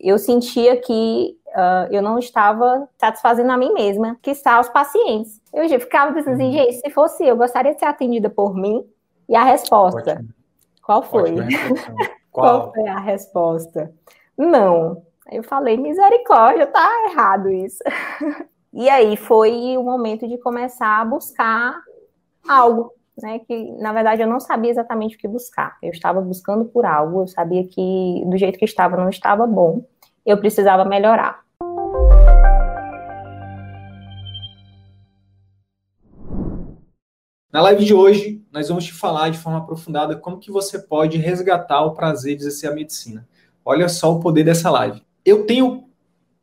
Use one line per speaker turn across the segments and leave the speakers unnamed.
Eu sentia que uh, eu não estava satisfazendo a mim mesma, que está os pacientes. Eu já ficava pensando assim, uhum. gente, se fosse eu, gostaria de ser atendida por mim? E a resposta, Ótimo. qual foi? Qual? qual foi a resposta? Não. Eu falei, misericórdia, tá errado isso. e aí foi o momento de começar a buscar algo, né? Que na verdade eu não sabia exatamente o que buscar. Eu estava buscando por algo, eu sabia que do jeito que estava não estava bom eu precisava melhorar.
Na live de hoje, nós vamos te falar de forma aprofundada como que você pode resgatar o prazer de exercer a medicina. Olha só o poder dessa live. Eu tenho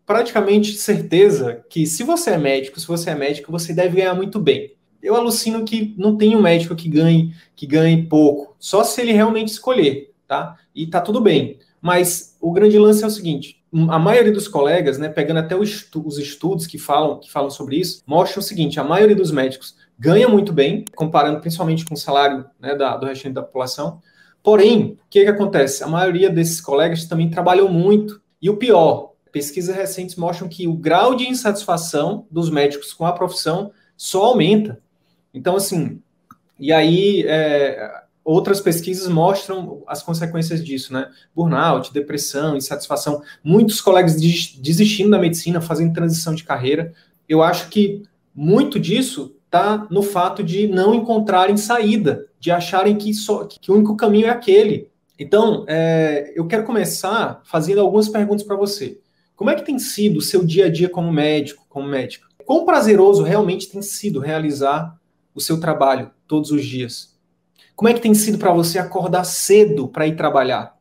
praticamente certeza que se você é médico, se você é médico, você deve ganhar muito bem. Eu alucino que não tem um médico que ganhe, que ganhe pouco, só se ele realmente escolher, tá? E tá tudo bem. Mas o grande lance é o seguinte: a maioria dos colegas, né, pegando até estu os estudos que falam, que falam sobre isso, mostram o seguinte: a maioria dos médicos ganha muito bem, comparando principalmente com o salário né, da, do restante da população. Porém, o que, que acontece? A maioria desses colegas também trabalham muito. E o pior, pesquisas recentes mostram que o grau de insatisfação dos médicos com a profissão só aumenta. Então, assim, e aí é, outras pesquisas mostram as consequências disso, né? Burnout, depressão, insatisfação. Muitos colegas desistindo da medicina, fazendo transição de carreira. Eu acho que muito disso está no fato de não encontrarem saída, de acharem que, só, que o único caminho é aquele. Então, é, eu quero começar fazendo algumas perguntas para você. Como é que tem sido o seu dia a dia como médico, como médico? Quão prazeroso realmente tem sido realizar o seu trabalho todos os dias? Como é que tem sido para você acordar cedo para ir trabalhar?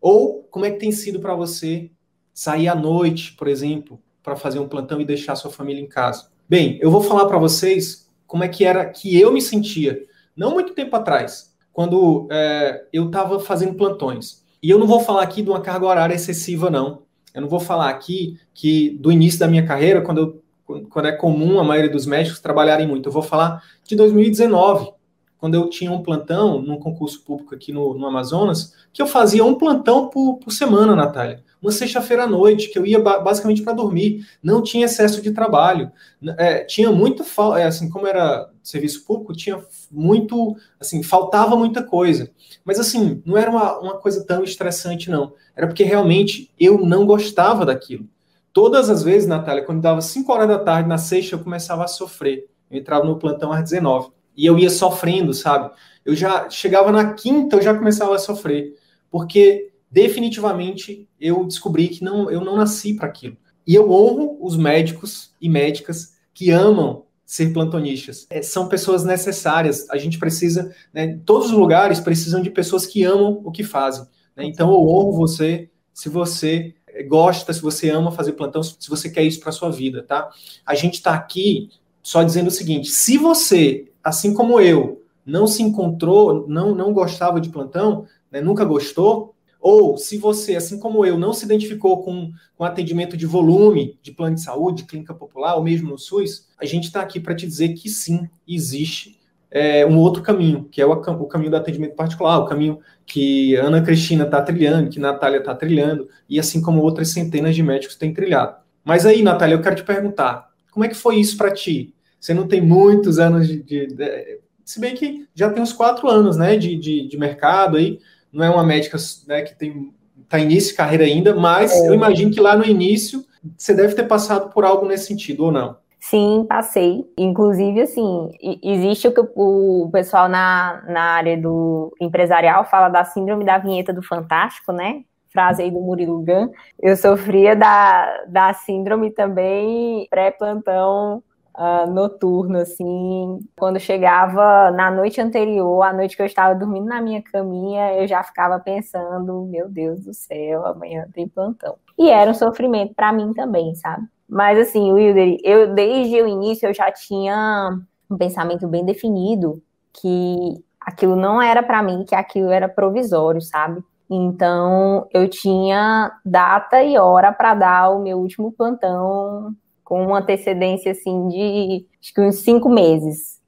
Ou como é que tem sido para você sair à noite, por exemplo, para fazer um plantão e deixar sua família em casa? Bem, eu vou falar para vocês como é que era que eu me sentia, não muito tempo atrás, quando é, eu estava fazendo plantões. E eu não vou falar aqui de uma carga horária excessiva, não. Eu não vou falar aqui que do início da minha carreira, quando, eu, quando é comum a maioria dos médicos trabalharem muito. Eu vou falar de 2019, quando eu tinha um plantão num concurso público aqui no, no Amazonas, que eu fazia um plantão por, por semana, Natália. Uma sexta-feira à noite, que eu ia ba basicamente para dormir. Não tinha excesso de trabalho. É, tinha muito, é, assim, como era serviço público, tinha muito, assim, faltava muita coisa. Mas, assim, não era uma, uma coisa tão estressante, não. Era porque realmente eu não gostava daquilo. Todas as vezes, Natália, quando dava 5 horas da tarde, na sexta, eu começava a sofrer. Eu entrava no plantão às 19 e eu ia sofrendo, sabe? Eu já chegava na quinta, eu já começava a sofrer, porque definitivamente eu descobri que não, eu não nasci para aquilo. E eu honro os médicos e médicas que amam ser plantonistas. É, são pessoas necessárias. A gente precisa, né, todos os lugares precisam de pessoas que amam o que fazem. Né? Então eu honro você se você gosta, se você ama fazer plantão, se você quer isso para sua vida, tá? A gente está aqui só dizendo o seguinte: se você assim como eu, não se encontrou, não, não gostava de plantão, né, nunca gostou, ou se você, assim como eu, não se identificou com, com atendimento de volume de plano de saúde, de clínica popular, ou mesmo no SUS, a gente está aqui para te dizer que sim, existe é, um outro caminho, que é o, o, caminho do atendimento particular, o caminho que Ana Cristina está trilhando, que Natália está trilhando, e assim como outras centenas de médicos têm trilhado. Mas aí, Natália, eu quero te perguntar, como é que foi isso para ti? Você não tem muitos anos de, de, de, Se bem que já tem uns quatro anos né, de, de, de mercado aí. Não é uma médica né, que tem está início de carreira ainda, mas é. eu imagino que lá no início você deve ter passado por algo nesse sentido, ou não?
Sim, passei. Inclusive, assim, existe o que o pessoal na, na área do empresarial fala da síndrome da vinheta do Fantástico, né? Frase aí do Murilo Gun. Eu sofria da, da síndrome também pré-plantão uh, noturno, assim. Quando chegava na noite anterior, a noite que eu estava dormindo na minha caminha, eu já ficava pensando, meu Deus do céu, amanhã tem plantão. E era um sofrimento para mim também, sabe? Mas assim, Wilder, eu desde o início eu já tinha um pensamento bem definido que aquilo não era para mim, que aquilo era provisório, sabe? Então eu tinha data e hora para dar o meu último plantão com uma antecedência assim de acho que uns cinco meses.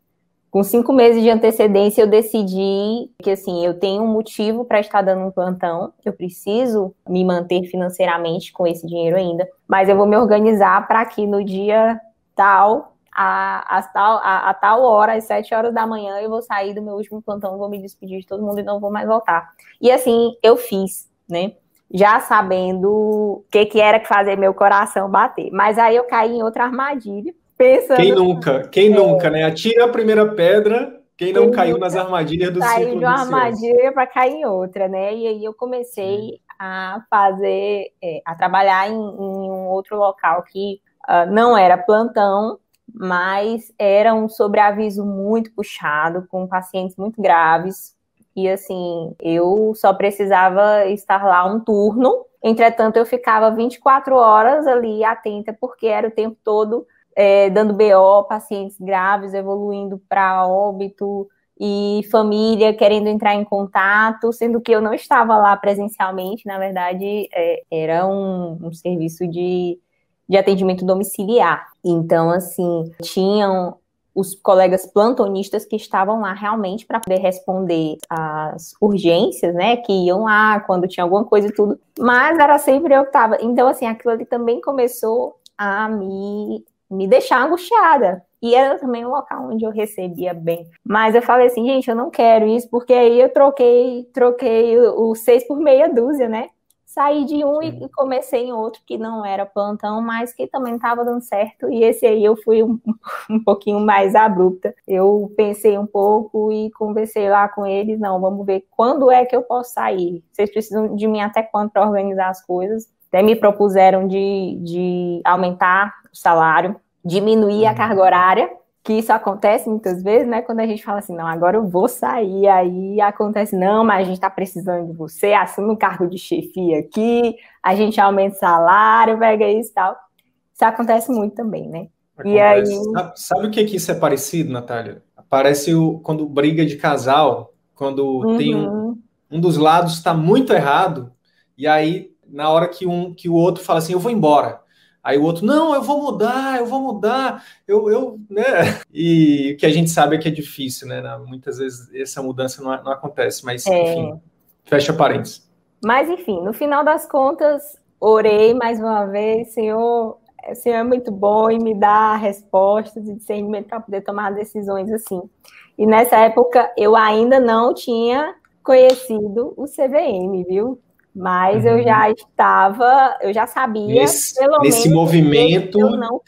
Com cinco meses de antecedência, eu decidi que assim eu tenho um motivo para estar dando um plantão, eu preciso me manter financeiramente com esse dinheiro ainda, mas eu vou me organizar para que no dia tal a, a, tal, a, a, tal hora, às sete horas da manhã, eu vou sair do meu último plantão, vou me despedir de todo mundo e não vou mais voltar. E assim, eu fiz, né? Já sabendo o que, que era que fazia meu coração bater. Mas aí eu caí em outra armadilha, pensando...
Quem nunca? Quem é, nunca, né? Atira a primeira pedra, quem não quem caiu nas armadilhas do
ciclo de uma armadilha para cair em outra, né? E aí eu comecei a fazer, é, a trabalhar em, em, um outro local que uh, não era plantão, mas era um sobreaviso muito puxado, com pacientes muito graves, e assim, eu só precisava estar lá um turno. Entretanto, eu ficava 24 horas ali atenta, porque era o tempo todo é, dando BO, pacientes graves evoluindo para óbito e família querendo entrar em contato, sendo que eu não estava lá presencialmente, na verdade, é, era um, um serviço de, de atendimento domiciliar. Então, assim, tinham os colegas plantonistas que estavam lá realmente para poder responder às urgências, né? Que iam lá quando tinha alguma coisa e tudo. Mas era sempre eu que estava. Então, assim, aquilo ali também começou a me, me deixar angustiada. E era também um local onde eu recebia bem. Mas eu falei assim, gente, eu não quero isso, porque aí eu troquei, troquei o, seis por meia dúzia, né? Saí de um Sim. e comecei em outro que não era plantão, mas que também estava dando certo. E esse aí eu fui um, um pouquinho mais abrupta. Eu pensei um pouco e conversei lá com eles. Não, vamos ver quando é que eu posso sair. Vocês precisam de mim até quando para organizar as coisas? Até me propuseram de, de aumentar o salário, diminuir a uhum. carga horária que isso acontece muitas vezes, né? Quando a gente fala assim, não, agora eu vou sair, aí acontece, não, mas a gente está precisando de você, assume um cargo de chefia aqui, a gente aumenta o salário, pega isso e tal. Isso acontece muito também, né?
Acontece. E aí... Sabe, sabe, o que, que isso é parecido, Natália? Parece o, quando briga de casal, quando uhum. tem um, uhum. um dos lados está muito errado, e aí, na hora que, um, que o outro fala assim, eu vou embora Aí o outro, não, eu vou mudar, eu vou mudar, eu, eu, né? E o que a gente sabe é que é difícil, né? Muitas vezes essa mudança não, não acontece, mas é... enfim, fecha parênteses.
Mas enfim, no final das contas, orei mais uma vez, Senhor, o Senhor é muito bom e me dá respostas e discernimento para poder tomar decisões assim. E nessa época eu ainda não tinha conhecido o CVM, viu? Mas uhum. eu já estava, eu já sabia.
Nesse, nesse movimento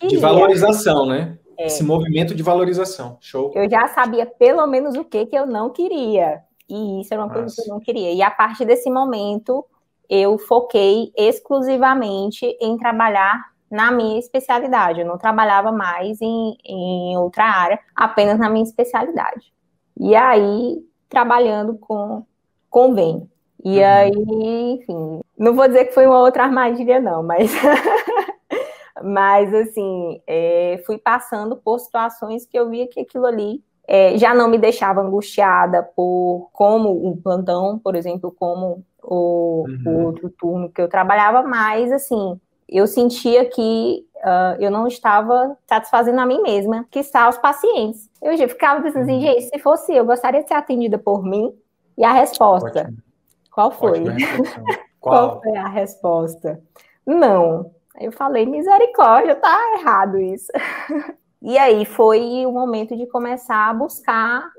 de valorização, né? É. Esse movimento de valorização. Show.
Eu já sabia pelo menos o que, que eu não queria. E isso era uma Nossa. coisa que eu não queria. E a partir desse momento, eu foquei exclusivamente em trabalhar na minha especialidade. Eu não trabalhava mais em, em outra área, apenas na minha especialidade. E aí, trabalhando com convênio. E uhum. aí, enfim, não vou dizer que foi uma outra armadilha, não, mas. mas, assim, é, fui passando por situações que eu via que aquilo ali é, já não me deixava angustiada por como um plantão, por exemplo, como o, uhum. o outro turno que eu trabalhava, mas, assim, eu sentia que uh, eu não estava satisfazendo a mim mesma, que está os pacientes. Eu já ficava pensando assim, uhum. gente, se fosse eu, gostaria de ser atendida por mim? E a resposta, Ótimo. Qual foi? Qual? Qual foi a resposta? Não. Aí eu falei, misericórdia, tá errado isso. e aí foi o momento de começar a buscar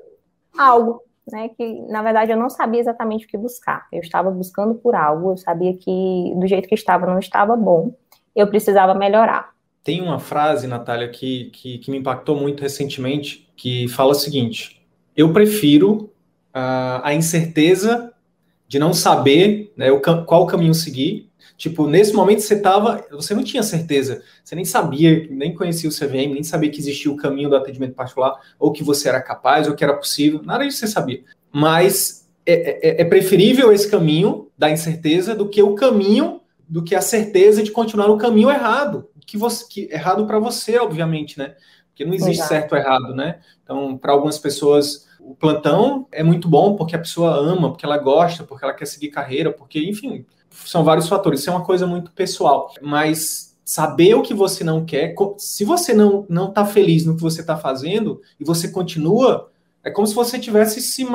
algo, né? Que na verdade eu não sabia exatamente o que buscar. Eu estava buscando por algo, eu sabia que do jeito que estava não estava bom, eu precisava melhorar.
Tem uma frase, Natália, que, que, que me impactou muito recentemente, que fala o seguinte: eu prefiro uh, a incerteza de não saber né, o, qual caminho seguir. Tipo, nesse momento você tava, você não tinha certeza, você nem sabia, nem conhecia o CVM, nem sabia que existia o caminho do atendimento particular, ou que você era capaz, ou que era possível, nada disso você sabia. Mas é, é, é preferível esse caminho da incerteza do que o caminho, do que a certeza de continuar no caminho errado, que você, que, errado para você, obviamente, né? Porque não existe Exato. certo ou errado, né? Então, para algumas pessoas, o plantão é muito bom porque a pessoa ama, porque ela gosta, porque ela quer seguir carreira, porque, enfim, são vários fatores. Isso é uma coisa muito pessoal. Mas saber o que você não quer, se você não não está feliz no que você está fazendo e você continua, é como se você estivesse se,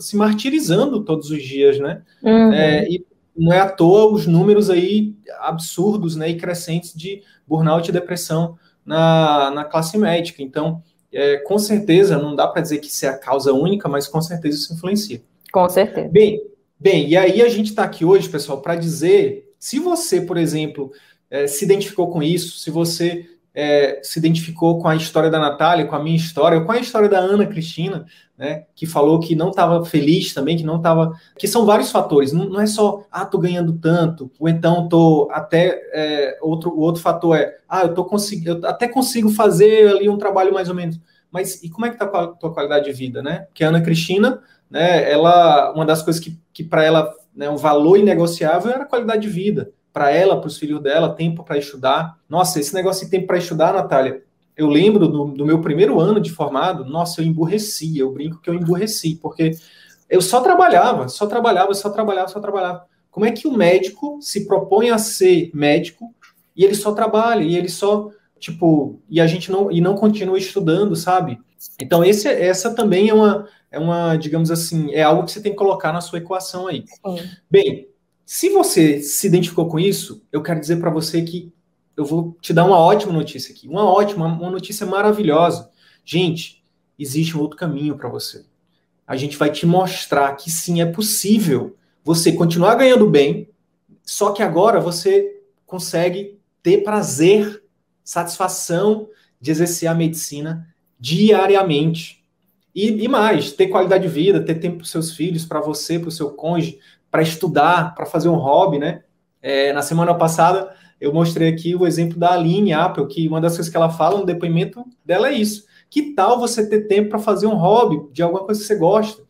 se martirizando todos os dias, né? Uhum. É, e não é à toa os números aí absurdos, né, e crescentes de burnout e depressão na, na classe médica. Então, é, com certeza, não dá para dizer que isso é a causa única, mas com certeza isso influencia.
Com certeza.
Bem, bem e aí a gente está aqui hoje, pessoal, para dizer, se você, por exemplo, é, se identificou com isso, se você é, se identificou com a história da Natália, com a minha história, com a história da Ana Cristina, né, que falou que não estava feliz também, que não estava. que são vários fatores, não, não, é só, ah, tô ganhando tanto, ou então tô até. É, outro, o outro fator é, ah, eu tô conseguindo, eu até consigo fazer ali um trabalho mais ou menos. Mas e como é que tá a tua qualidade de vida, né? Porque a Ana Cristina, né, ela, uma das coisas que, que para ela né, um valor inegociável era a qualidade de vida. Para ela, para os filhos dela, tempo para estudar. Nossa, esse negócio de tempo para estudar, Natália, eu lembro do, do, meu primeiro ano de formado, nossa, eu emburreci, eu brinco que eu emburreci, porque eu só trabalhava, só trabalhava, só trabalhava, só trabalhava. Como é que o médico se propõe a ser médico e ele só trabalha, e ele só, tipo, e a gente não, e não continua estudando, sabe? Então, esse, essa também é uma, é uma, digamos assim, é algo que você tem que colocar na sua equação aí. Sim. Bem, se você se identificou com isso, eu quero dizer para você que eu vou te dar uma ótima notícia aqui. Uma ótima, uma notícia maravilhosa. Gente, existe um outro caminho para você. A gente vai te mostrar que sim, é possível você continuar ganhando bem, só que agora você consegue ter prazer, satisfação de exercer a medicina diariamente. E, e mais, ter qualidade de vida, ter tempo para seus filhos, para você, para o seu cônjuge, para estudar, para fazer um hobby, né? É, na semana passada, eu mostrei aqui o exemplo da Aline Apple, que uma das coisas que ela fala no depoimento dela é isso. Que tal você ter tempo para fazer um hobby de alguma coisa que você gosta?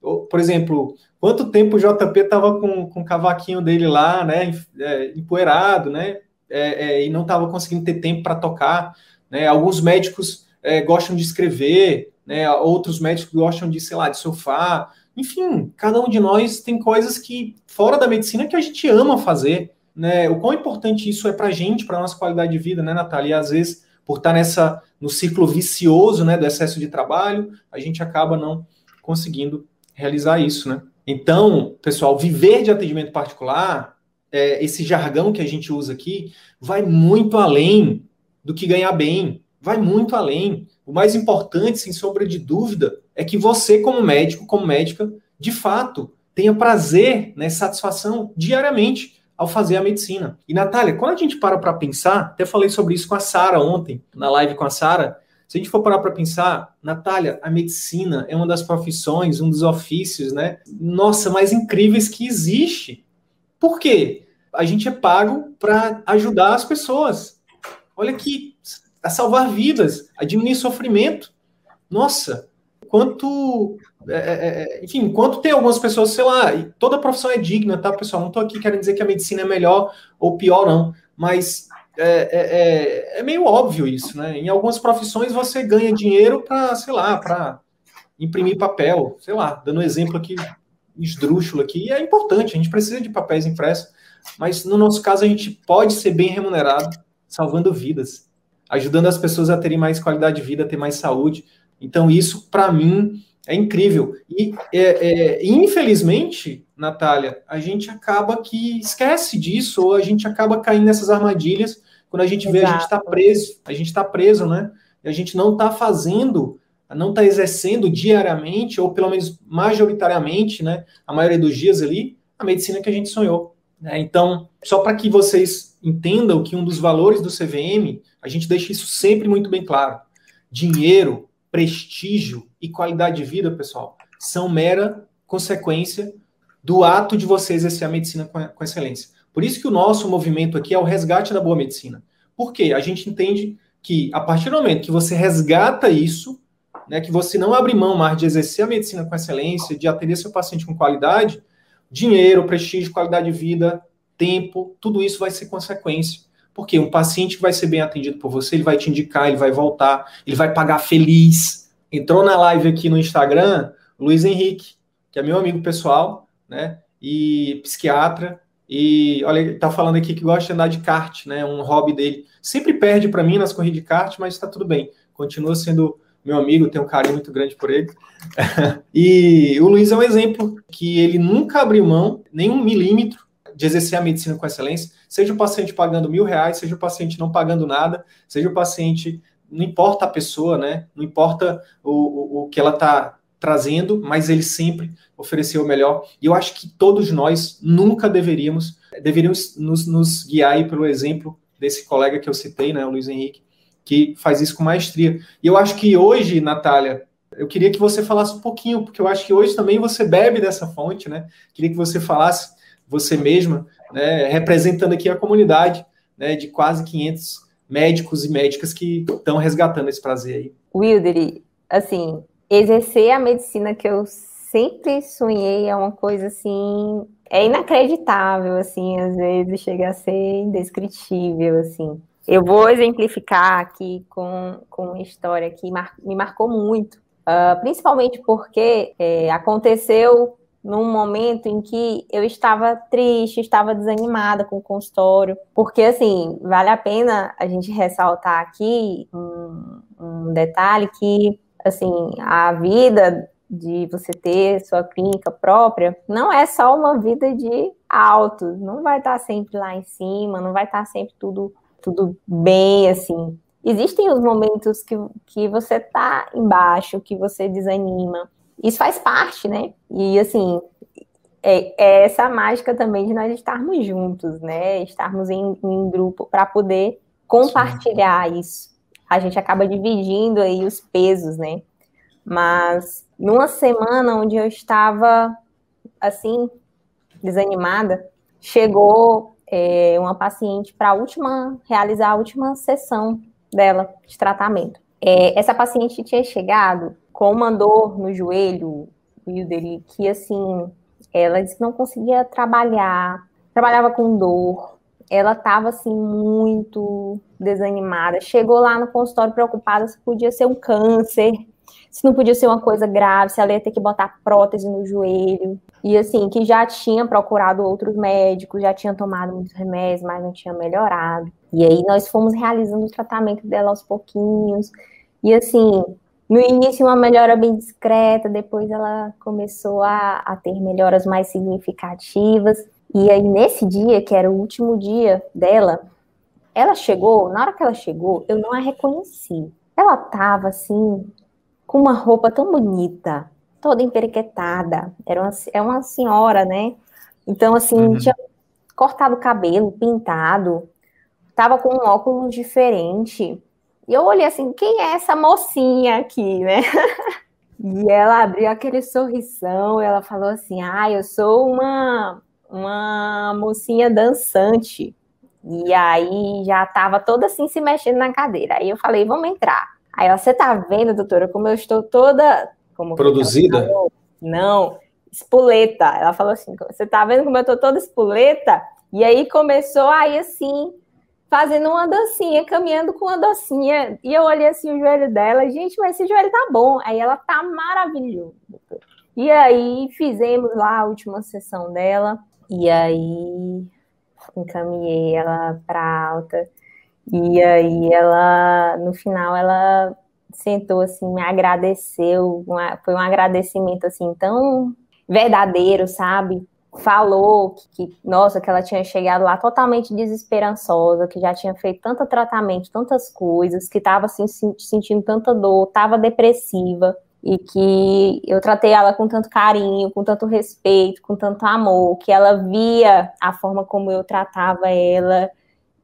Por exemplo, quanto tempo o JP estava com, com o cavaquinho dele lá, né, é, empoeirado, né, é, é, e não estava conseguindo ter tempo para tocar. Né? Alguns médicos é, gostam de escrever, né? outros médicos gostam de, sei lá, de surfar. Enfim, cada um de nós tem coisas que, fora da medicina, que a gente ama fazer né, o quão importante isso é para a gente, para nossa qualidade de vida, né, Natália? E às vezes, por estar nessa, no ciclo vicioso né, do excesso de trabalho, a gente acaba não conseguindo realizar isso, né? Então, pessoal, viver de atendimento particular, é, esse jargão que a gente usa aqui, vai muito além do que ganhar bem, vai muito além. O mais importante, sem sombra de dúvida, é que você, como médico, como médica, de fato, tenha prazer, né, satisfação diariamente ao fazer a medicina. E Natália, quando a gente para para pensar, até falei sobre isso com a Sara ontem, na live com a Sara, se a gente for parar para pensar, Natália, a medicina é uma das profissões, um dos ofícios, né? Nossa, mais incríveis que existe. Por quê? A gente é pago para ajudar as pessoas. Olha aqui, a salvar vidas, a diminuir sofrimento. Nossa, quanto. É, é, é, enfim, enquanto tem algumas pessoas, sei lá, toda profissão é digna, tá, pessoal? Não estou aqui querendo dizer que a medicina é melhor ou pior, não. Mas é, é, é, é meio óbvio isso, né? Em algumas profissões você ganha dinheiro para, sei lá, para imprimir papel, sei lá, dando um exemplo aqui esdrúxulo aqui, e é importante, a gente precisa de papéis impressos, mas no nosso caso a gente pode ser bem remunerado, salvando vidas, ajudando as pessoas a terem mais qualidade de vida, a ter mais saúde, então, isso, para mim, é incrível. E, é, é, infelizmente, Natália, a gente acaba que esquece disso, ou a gente acaba caindo nessas armadilhas. Quando a gente Exato. vê, a gente está preso, a gente está preso, né? E a gente não está fazendo, não está exercendo diariamente, ou pelo menos majoritariamente, né? A maioria dos dias ali, a medicina que a gente sonhou. Né? Então, só para que vocês entendam que um dos valores do CVM, a gente deixa isso sempre muito bem claro. Dinheiro, prestígio e qualidade de vida, pessoal, são mera consequência do ato de você exercer a medicina com, excelência. Por isso que o nosso movimento aqui é o resgate da boa medicina. Por quê? A gente entende que a partir do momento que você resgata isso, né, que você não abre mão mais de exercer a medicina com excelência, de atender seu paciente com qualidade, dinheiro, prestígio, qualidade de vida, tempo, tudo isso vai ser consequência. Porque um paciente vai ser bem atendido por você, ele vai te indicar, ele vai voltar, ele vai pagar feliz. Entrou na live aqui no Instagram, Luiz Henrique, que é meu amigo pessoal, né? E psiquiatra. E olha, ele tá falando aqui que gosta de andar de kart, né? Um hobby dele. Sempre perde para mim nas corridas de kart, mas está tudo bem. Continua sendo meu amigo, tenho um carinho muito grande por ele. e o Luiz é um exemplo que ele nunca abriu mão, nem um milímetro, de exercer a medicina com excelência, seja o paciente pagando mil reais, seja o paciente não pagando nada, seja o paciente, não importa a pessoa, né? Não importa o, o, o que ela está trazendo, mas ele sempre ofereceu o melhor. E eu acho que todos nós nunca deveríamos, deveríamos nos, nos guiar pelo exemplo desse colega que eu citei, né, o Luiz Henrique, que faz isso com maestria. E eu acho que hoje, Natália, eu queria que você falasse um pouquinho, porque eu acho que hoje também você bebe dessa fonte, né? Queria que você falasse você mesma, né, representando aqui a comunidade né, de quase 500 médicos e médicas que estão resgatando esse prazer aí.
Wilder, assim, exercer a medicina que eu sempre sonhei é uma coisa assim, é inacreditável, assim, às vezes chega a ser indescritível, assim. Eu vou exemplificar aqui com, com uma história que mar, me marcou muito, uh, principalmente porque é, aconteceu num momento em que eu estava triste, estava desanimada com o consultório, porque assim, vale a pena a gente ressaltar aqui um, um detalhe que assim, a vida de você ter sua clínica própria não é só uma vida de altos, não vai estar sempre lá em cima, não vai estar sempre tudo tudo bem assim. Existem os momentos que, que você tá embaixo, que você desanima, isso faz parte, né? E assim, é, é essa mágica também de nós estarmos juntos, né? Estarmos em, em grupo para poder compartilhar Sim. isso. A gente acaba dividindo aí os pesos, né? Mas numa semana onde eu estava assim desanimada, chegou é, uma paciente para a última realizar a última sessão dela de tratamento. É, essa paciente tinha chegado com uma dor no joelho, Wilder, que assim, ela disse que não conseguia trabalhar, trabalhava com dor, ela estava assim muito desanimada. Chegou lá no consultório preocupada se podia ser um câncer, se não podia ser uma coisa grave, se ela ia ter que botar prótese no joelho. E assim, que já tinha procurado outros médicos, já tinha tomado muitos remédios, mas não tinha melhorado. E aí nós fomos realizando o tratamento dela aos pouquinhos. E assim, no início, uma melhora bem discreta, depois ela começou a, a ter melhoras mais significativas. E aí, nesse dia, que era o último dia dela, ela chegou, na hora que ela chegou, eu não a reconheci. Ela tava assim, com uma roupa tão bonita, toda emperequetada. Era uma, é uma senhora, né? Então, assim, uhum. tinha cortado o cabelo, pintado, tava com um óculos diferente. E eu olhei assim, quem é essa mocinha aqui, né? e ela abriu aquele sorrisão, ela falou assim: "Ah, eu sou uma uma mocinha dançante". E aí já estava toda assim se mexendo na cadeira. Aí eu falei: "Vamos entrar". Aí ela: "Você tá vendo, doutora, como eu estou toda como
produzida?"
Não, espoleta. Ela falou assim: "Você tá vendo como eu estou toda espoleta?" E aí começou aí assim fazendo uma dancinha, caminhando com uma dancinha. E eu olhei assim o joelho dela, gente, mas esse joelho tá bom. Aí ela tá maravilhoso. E aí fizemos lá a última sessão dela. E aí encaminhei ela para alta. E aí ela, no final, ela sentou assim, me agradeceu. Uma, foi um agradecimento assim tão verdadeiro, sabe? Falou que, que, nossa, que ela tinha chegado lá totalmente desesperançosa, que já tinha feito tanto tratamento, tantas coisas, que estava assim, sentindo tanta dor, estava depressiva. e que eu tratei ela com tanto carinho, com tanto respeito, com tanto amor, que ela via a forma como eu tratava ela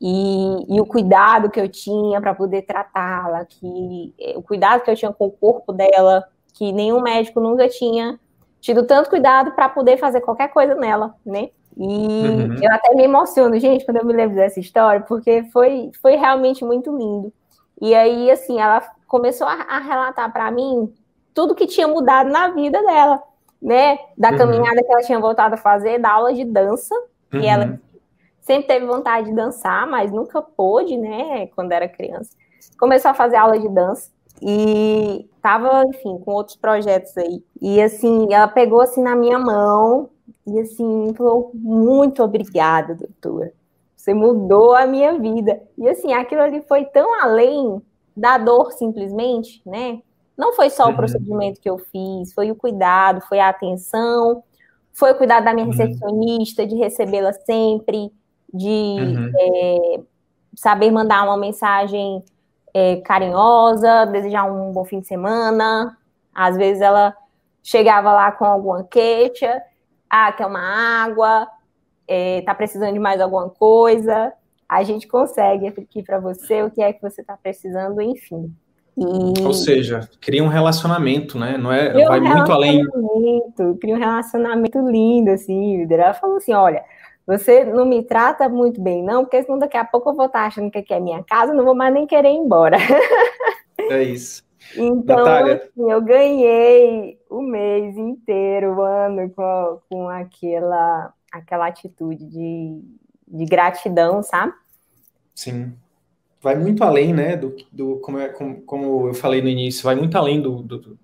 e, e o cuidado que eu tinha para poder tratá-la, que eh, o cuidado que eu tinha com o corpo dela, que nenhum médico nunca tinha tido tanto cuidado para poder fazer qualquer coisa nela, né? E uhum. eu até me emociono, gente, quando eu me lembro dessa história, porque foi, foi realmente muito lindo. E aí, assim, ela começou a, a relatar para mim tudo que tinha mudado na vida dela, né? Da uhum. caminhada que ela tinha voltado a fazer, da aula de dança, uhum. e ela sempre teve vontade de dançar, mas nunca pôde, né? Quando era criança. Começou a fazer aula de dança e tava, enfim, com outros projetos aí. E assim, ela pegou assim na minha mão e assim, falou: "Muito obrigada, doutora. Você mudou a minha vida". E assim, aquilo ali foi tão além da dor simplesmente, né? Não foi só o uhum. procedimento que eu fiz, foi o cuidado, foi a atenção, foi o cuidado da minha uhum. recepcionista, de recebê-la sempre, de uhum. é, saber mandar uma mensagem é, carinhosa, desejar um bom fim de semana. Às vezes ela chegava lá com alguma queixa, ah, quer uma água, é, tá precisando de mais alguma coisa. A gente consegue aqui para você o que é que você está precisando, enfim.
E... Ou seja, cria um relacionamento, né? Não é, cria vai um muito além.
Cria um relacionamento lindo, assim. Ela falou assim: olha, você não me trata muito bem, não, porque senão daqui a pouco eu vou estar achando que aqui é minha casa, não vou mais nem querer ir embora.
É isso.
Então, assim, eu ganhei o mês inteiro, o ano, com, com aquela, aquela atitude de, de gratidão, sabe?
Sim. Vai muito além, né, do, do como, é, como, como eu falei no início, vai muito além do, do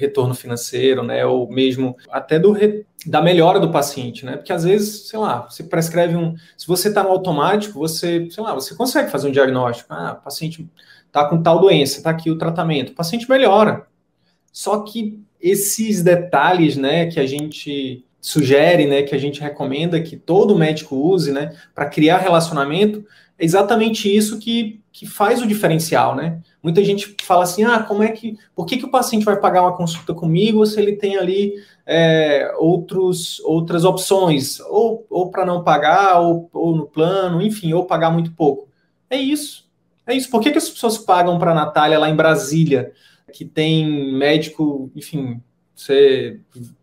retorno financeiro, né, ou mesmo até do re, da melhora do paciente, né, porque às vezes, sei lá, você prescreve um, se você está no automático, você, sei lá, você consegue fazer um diagnóstico, ah, paciente está com tal doença, está aqui o tratamento, o paciente melhora, só que esses detalhes, né, que a gente sugere, né, que a gente recomenda que todo médico use, né, para criar relacionamento, é exatamente isso que, que faz o diferencial, né? Muita gente fala assim, ah, como é que, por que, que o paciente vai pagar uma consulta comigo se ele tem ali é, outros, outras opções, ou, ou para não pagar, ou, ou no plano, enfim, ou pagar muito pouco. É isso, é isso. Por que, que as pessoas pagam para a Natália lá em Brasília, que tem médico, enfim, você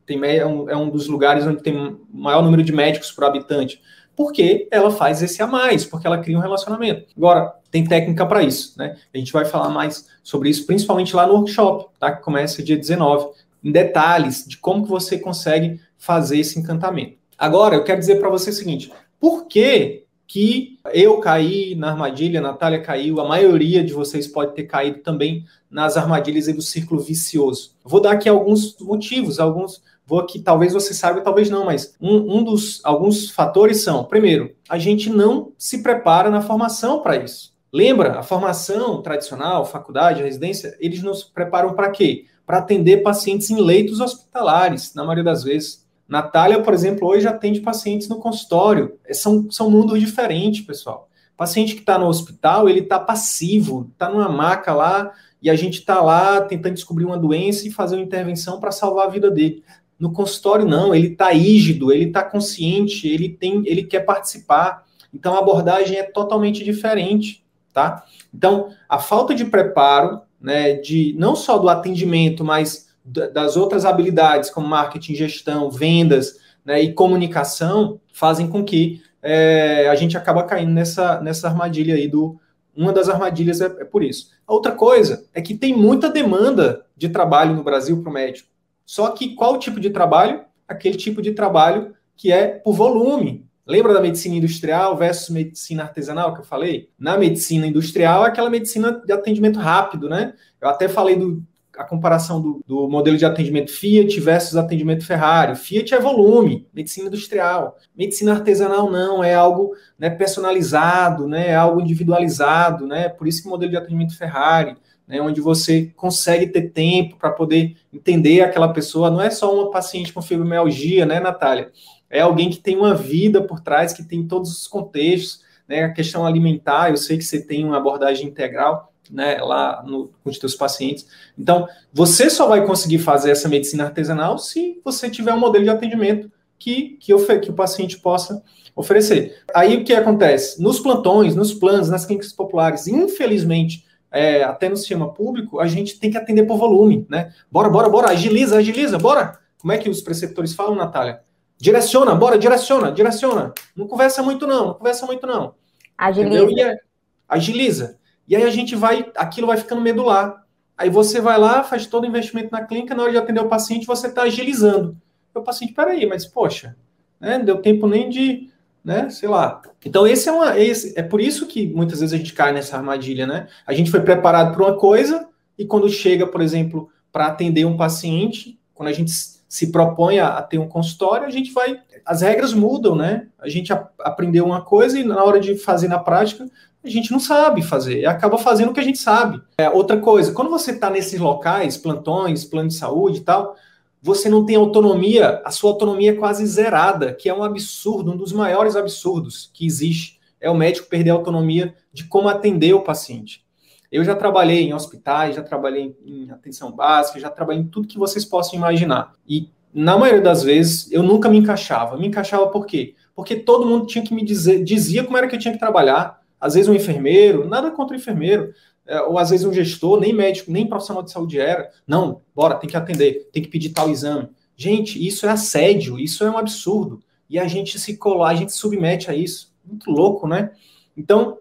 tem, é, um, é um dos lugares onde tem maior número de médicos por habitante? porque ela faz esse a mais, porque ela cria um relacionamento. Agora, tem técnica para isso, né? A gente vai falar mais sobre isso, principalmente lá no workshop, tá? Que começa dia 19, em detalhes de como que você consegue fazer esse encantamento. Agora, eu quero dizer para você o seguinte: por que que eu caí na armadilha, a Natália caiu, a maioria de vocês pode ter caído também nas armadilhas do círculo vicioso. vou dar aqui alguns motivos, alguns Vou aqui, talvez você saiba, talvez não, mas um, um dos alguns fatores são: primeiro, a gente não se prepara na formação para isso. Lembra, a formação tradicional, faculdade, residência, eles nos preparam para quê? Para atender pacientes em leitos hospitalares, na maioria das vezes. Natália, por exemplo, hoje atende pacientes no consultório. É, são, são mundos diferentes, pessoal. Paciente que está no hospital, ele está passivo, está numa maca lá, e a gente está lá tentando descobrir uma doença e fazer uma intervenção para salvar a vida dele. No consultório, não, ele está rígido, ele está consciente, ele tem, ele quer participar. Então a abordagem é totalmente diferente, tá? Então, a falta de preparo, né, de não só do atendimento, mas das outras habilidades, como marketing, gestão, vendas né, e comunicação, fazem com que é, a gente acaba caindo nessa, nessa armadilha aí do. Uma das armadilhas é, é por isso. A outra coisa é que tem muita demanda de trabalho no Brasil para o médico. Só que qual tipo de trabalho? Aquele tipo de trabalho que é por volume. Lembra da medicina industrial versus medicina artesanal que eu falei? Na medicina industrial é aquela medicina de atendimento rápido, né? Eu até falei do a comparação do, do, modelo de atendimento Fiat versus atendimento Ferrari. Fiat é volume, medicina industrial. Medicina artesanal não, é algo né, personalizado, né, é algo individualizado, né? Por isso que o modelo de atendimento Ferrari né, onde você consegue ter tempo para poder entender aquela pessoa. Não é só uma paciente com fibromialgia, né, Natália? É alguém que tem uma vida por trás, que tem todos os contextos, né, a questão alimentar. Eu sei que você tem uma abordagem integral. né, lá no, com os seus pacientes. Então, você só vai conseguir fazer essa medicina artesanal se você tiver um modelo de atendimento que, que, que o paciente possa oferecer. Aí o que acontece? Nos plantões, nos planos, nas clínicas populares, infelizmente, é, até no sistema público, a gente tem que atender por volume, né? Bora, bora, bora, agiliza, agiliza, bora! Como é que os preceptores falam, Natália? Direciona, bora, direciona, direciona. Não conversa muito, não, não conversa muito, não.
Agiliza. E
é, agiliza. E aí a gente vai, aquilo vai ficando medular. Aí você vai lá, faz todo o investimento na clínica, na hora de atender o paciente, você está agilizando. O paciente, peraí, mas poxa, né, não deu tempo nem de, né, sei lá. Então esse é uma, esse, é por isso que muitas vezes a gente cai nessa armadilha, né? A gente foi preparado para uma coisa e quando chega, por exemplo, para atender um paciente, quando a gente se propõe a, a, ter um consultório, a gente vai. As regras mudam, né? A gente a, aprendeu uma coisa e na hora de fazer na prática, a gente não sabe fazer, acaba fazendo o que a gente sabe. É, outra coisa, quando você está nesses locais, plantões, plano de saúde e tal, você não tem autonomia, a sua autonomia é quase zerada, que é um absurdo, um dos maiores absurdos que existe. É o médico perder a autonomia de como atender o paciente. Eu já trabalhei em hospitais, já trabalhei em atenção básica, já trabalhei em tudo que vocês possam imaginar. E na maioria das vezes eu nunca me encaixava. Me encaixava por quê? Porque todo mundo tinha que me dizer, dizia como era que eu tinha que trabalhar. Às vezes um enfermeiro, nada contra o enfermeiro, é, ou às vezes um gestor, nem médico, nem profissional de saúde era. Não, bora, tem que atender, tem que pedir tal exame. Gente, isso é assédio, isso é um absurdo. E a gente se colar, a gente submete a isso. Muito louco, né? Então,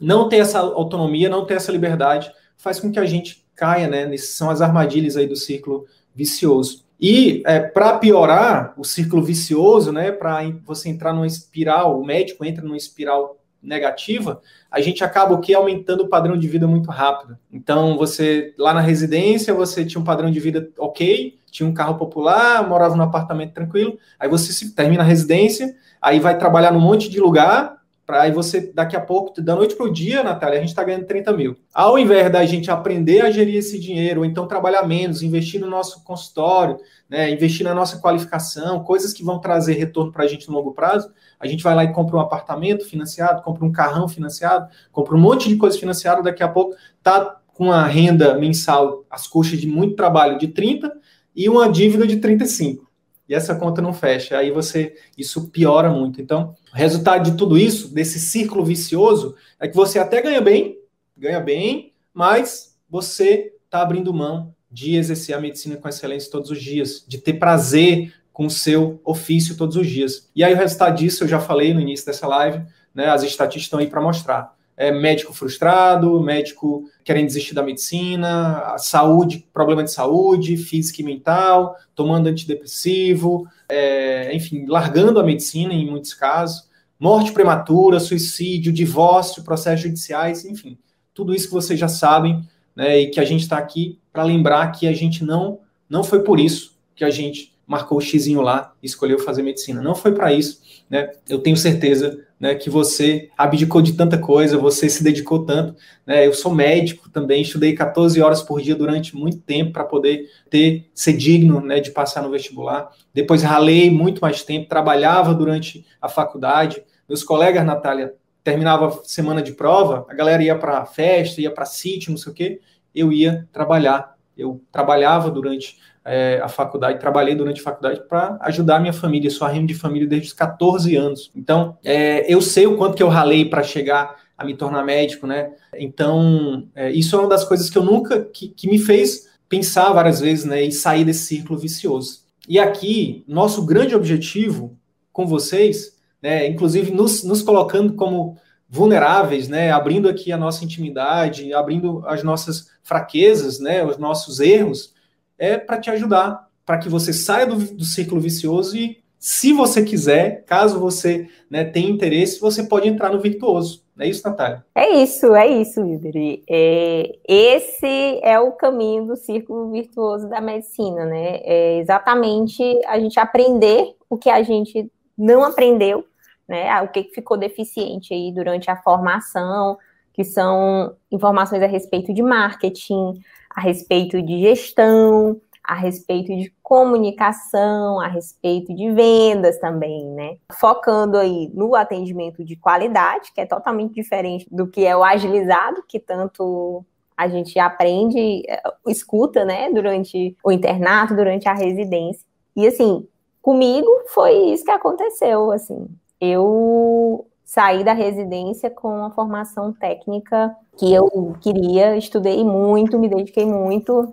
não ter essa autonomia, não ter essa liberdade, faz com que a gente caia, né? São as armadilhas aí do círculo vicioso. E é, para piorar o círculo vicioso, né? Para você entrar numa espiral, o médico entra numa espiral negativa, a gente acaba o que aumentando o padrão de vida muito rápido. Então, você lá na residência, você tinha um padrão de vida ok, tinha um carro popular, morava num apartamento tranquilo, aí você se, termina a residência, aí vai trabalhar num monte de lugar, para aí você, daqui a pouco, da noite para o dia, Natália, a gente está ganhando 30 mil. Ao invés da gente aprender a gerir esse dinheiro, ou então trabalhar menos, investir no nosso consultório, né, investir na nossa qualificação, coisas que vão trazer retorno para a gente no longo prazo, a gente vai lá e compra um apartamento financiado, compra um carrão financiado, compra um monte de coisa financiada, daqui a pouco está com uma renda mensal, as custas de muito trabalho de 30 e uma dívida de 35 e essa conta não fecha. Aí você isso piora muito. Então, o resultado de tudo isso, desse círculo vicioso, é que você até ganha bem, ganha bem, mas você está abrindo mão de exercer a medicina com excelência todos os dias, de ter prazer com o seu ofício todos os dias. E aí o resultado disso eu já falei no início dessa live, né? As estatísticas estão aí para mostrar é, médico frustrado, médico querendo desistir da medicina, saúde, problema de saúde, física e mental, tomando antidepressivo, é, enfim, largando a medicina em muitos casos, morte prematura, suicídio, divórcio, processos judiciais, enfim, tudo isso que vocês já sabem, né, e que a gente está aqui para lembrar que a gente não, não foi por isso que a gente marcou o xizinho lá e escolheu fazer medicina. Não foi para isso, né? Eu tenho certeza né, que você abdicou de tanta coisa, você se dedicou tanto. Né? Eu sou médico também, estudei 14 horas por dia durante muito tempo para poder ter ser digno né, de passar no vestibular. Depois ralei muito mais tempo, trabalhava durante a faculdade. Meus colegas, Natália, terminava semana de prova, a galera ia para festa, ia para sítio, não sei o quê. Eu ia trabalhar. Eu trabalhava durante é, a faculdade, trabalhei durante a faculdade para ajudar a minha família, sou arrimo de família desde os 14 anos. Então, é, eu sei o quanto que eu ralei para chegar a me tornar médico, né? Então, é, isso é uma das coisas que eu nunca, que, que me fez pensar várias vezes, né, e sair desse círculo vicioso. E aqui, nosso grande objetivo com vocês, né, inclusive nos, nos colocando como vulneráveis, né, abrindo aqui a nossa intimidade, abrindo as nossas fraquezas, né, os nossos erros, é para te ajudar, para que você saia do, do, círculo vicioso e, se você quiser, caso você né, tenha interesse, você pode entrar no virtuoso. É isso, Natália?
É isso, é isso, Idri. É, esse é o caminho do círculo virtuoso da medicina, né? É exatamente a gente aprender o que a gente não aprendeu, né? O que ficou deficiente aí durante a formação, que são informações a respeito de marketing, a respeito de gestão, a respeito de comunicação, a respeito de vendas também, né? Focando aí no atendimento de qualidade, que é totalmente diferente do que é o agilizado, que tanto a gente aprende, eh, escuta, né, durante o internato, durante a residência. E assim, comigo foi isso que aconteceu, assim. Eu saí da residência com uma formação técnica que eu queria, estudei muito, me dediquei muito.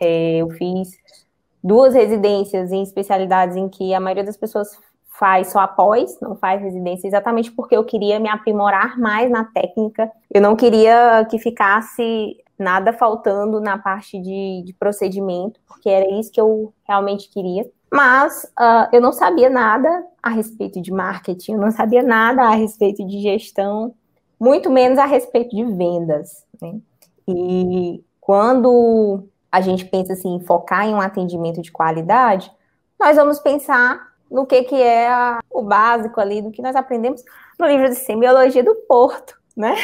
É, eu fiz duas residências em especialidades em que a maioria das pessoas faz só após, não faz residência, exatamente porque eu queria me aprimorar mais na técnica. Eu não queria que ficasse nada faltando na parte de, de procedimento, porque era isso que eu realmente queria. Mas uh, eu não sabia nada a respeito de marketing, eu não sabia nada a respeito de gestão, muito menos a respeito de vendas. Né? E quando a gente pensa assim, em focar em um atendimento de qualidade, nós vamos pensar no que, que é a, o básico ali, do que nós aprendemos no livro de semiologia do Porto, né?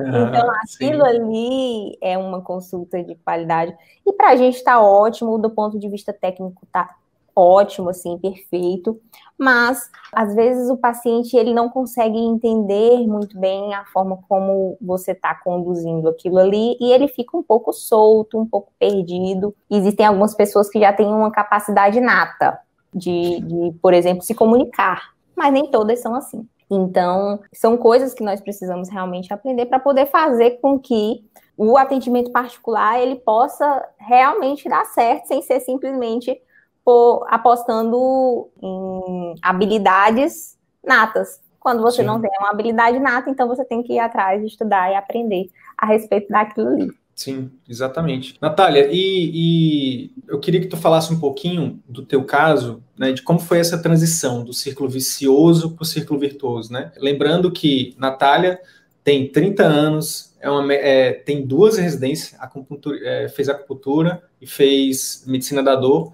Então, aquilo sim. ali é uma consulta de qualidade. E para a gente está ótimo, do ponto de vista técnico, está ótimo, assim, perfeito. Mas, às vezes, o paciente ele não consegue entender muito bem a forma como você está conduzindo aquilo ali e ele fica um pouco solto, um pouco perdido. Existem algumas pessoas que já têm uma capacidade nata de, de por exemplo, se comunicar, mas nem todas são assim. Então, são coisas que nós precisamos realmente aprender para poder fazer com que o atendimento particular ele possa realmente dar certo, sem ser simplesmente por, apostando em habilidades natas. Quando você Sim. não tem uma habilidade nata, então você tem que ir atrás, estudar e aprender a respeito daquilo ali.
Sim, exatamente. Natália, e, e, eu queria que tu falasse um pouquinho do teu caso, né, de como foi essa transição do círculo vicioso para o círculo virtuoso, né? Lembrando que Natália tem 30 anos, é uma, é, tem duas residências, acupuntura, é, fez acupuntura e fez medicina da dor,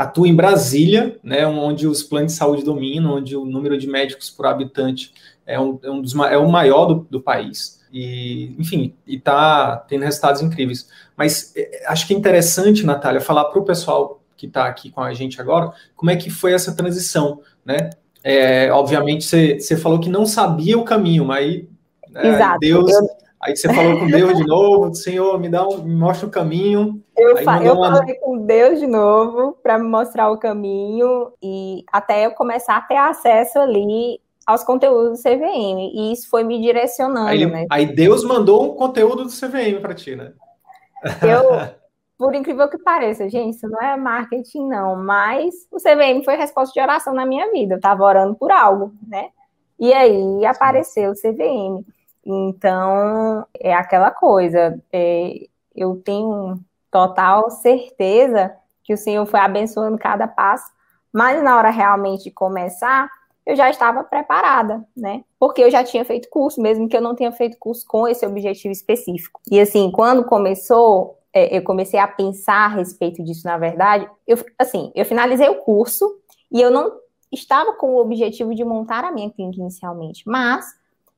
atua em Brasília, né, onde os planos de saúde dominam, onde o número de médicos por habitante é um, é um dos, é o maior do, do país e, enfim, e tá tendo resultados incríveis. Mas é, acho que é interessante, Natália, falar para o pessoal que está aqui com a gente agora, como é que foi essa transição, né? É, obviamente, você falou que não sabia o caminho, mas
né, Exato.
Deus, eu... aí você falou com Deus de novo, Senhor, me dá um, me mostra o caminho.
Eu, fa eu uma... falei com Deus de novo para me mostrar o caminho e até eu começar a ter acesso ali aos conteúdos do CVM. E isso foi me direcionando,
aí,
né?
Aí Deus mandou um conteúdo do CVM para ti, né?
Eu, por incrível que pareça, gente, isso não é marketing, não, mas o CVM foi resposta de oração na minha vida. Eu estava orando por algo, né? E aí apareceu o CVM. Então, é aquela coisa. É, eu tenho total certeza que o Senhor foi abençoando cada passo, mas na hora realmente de começar, eu já estava preparada, né? Porque eu já tinha feito curso, mesmo que eu não tenha feito curso com esse objetivo específico. E assim, quando começou, é, eu comecei a pensar a respeito disso, na verdade, eu, assim, eu finalizei o curso e eu não estava com o objetivo de montar a minha clínica inicialmente, mas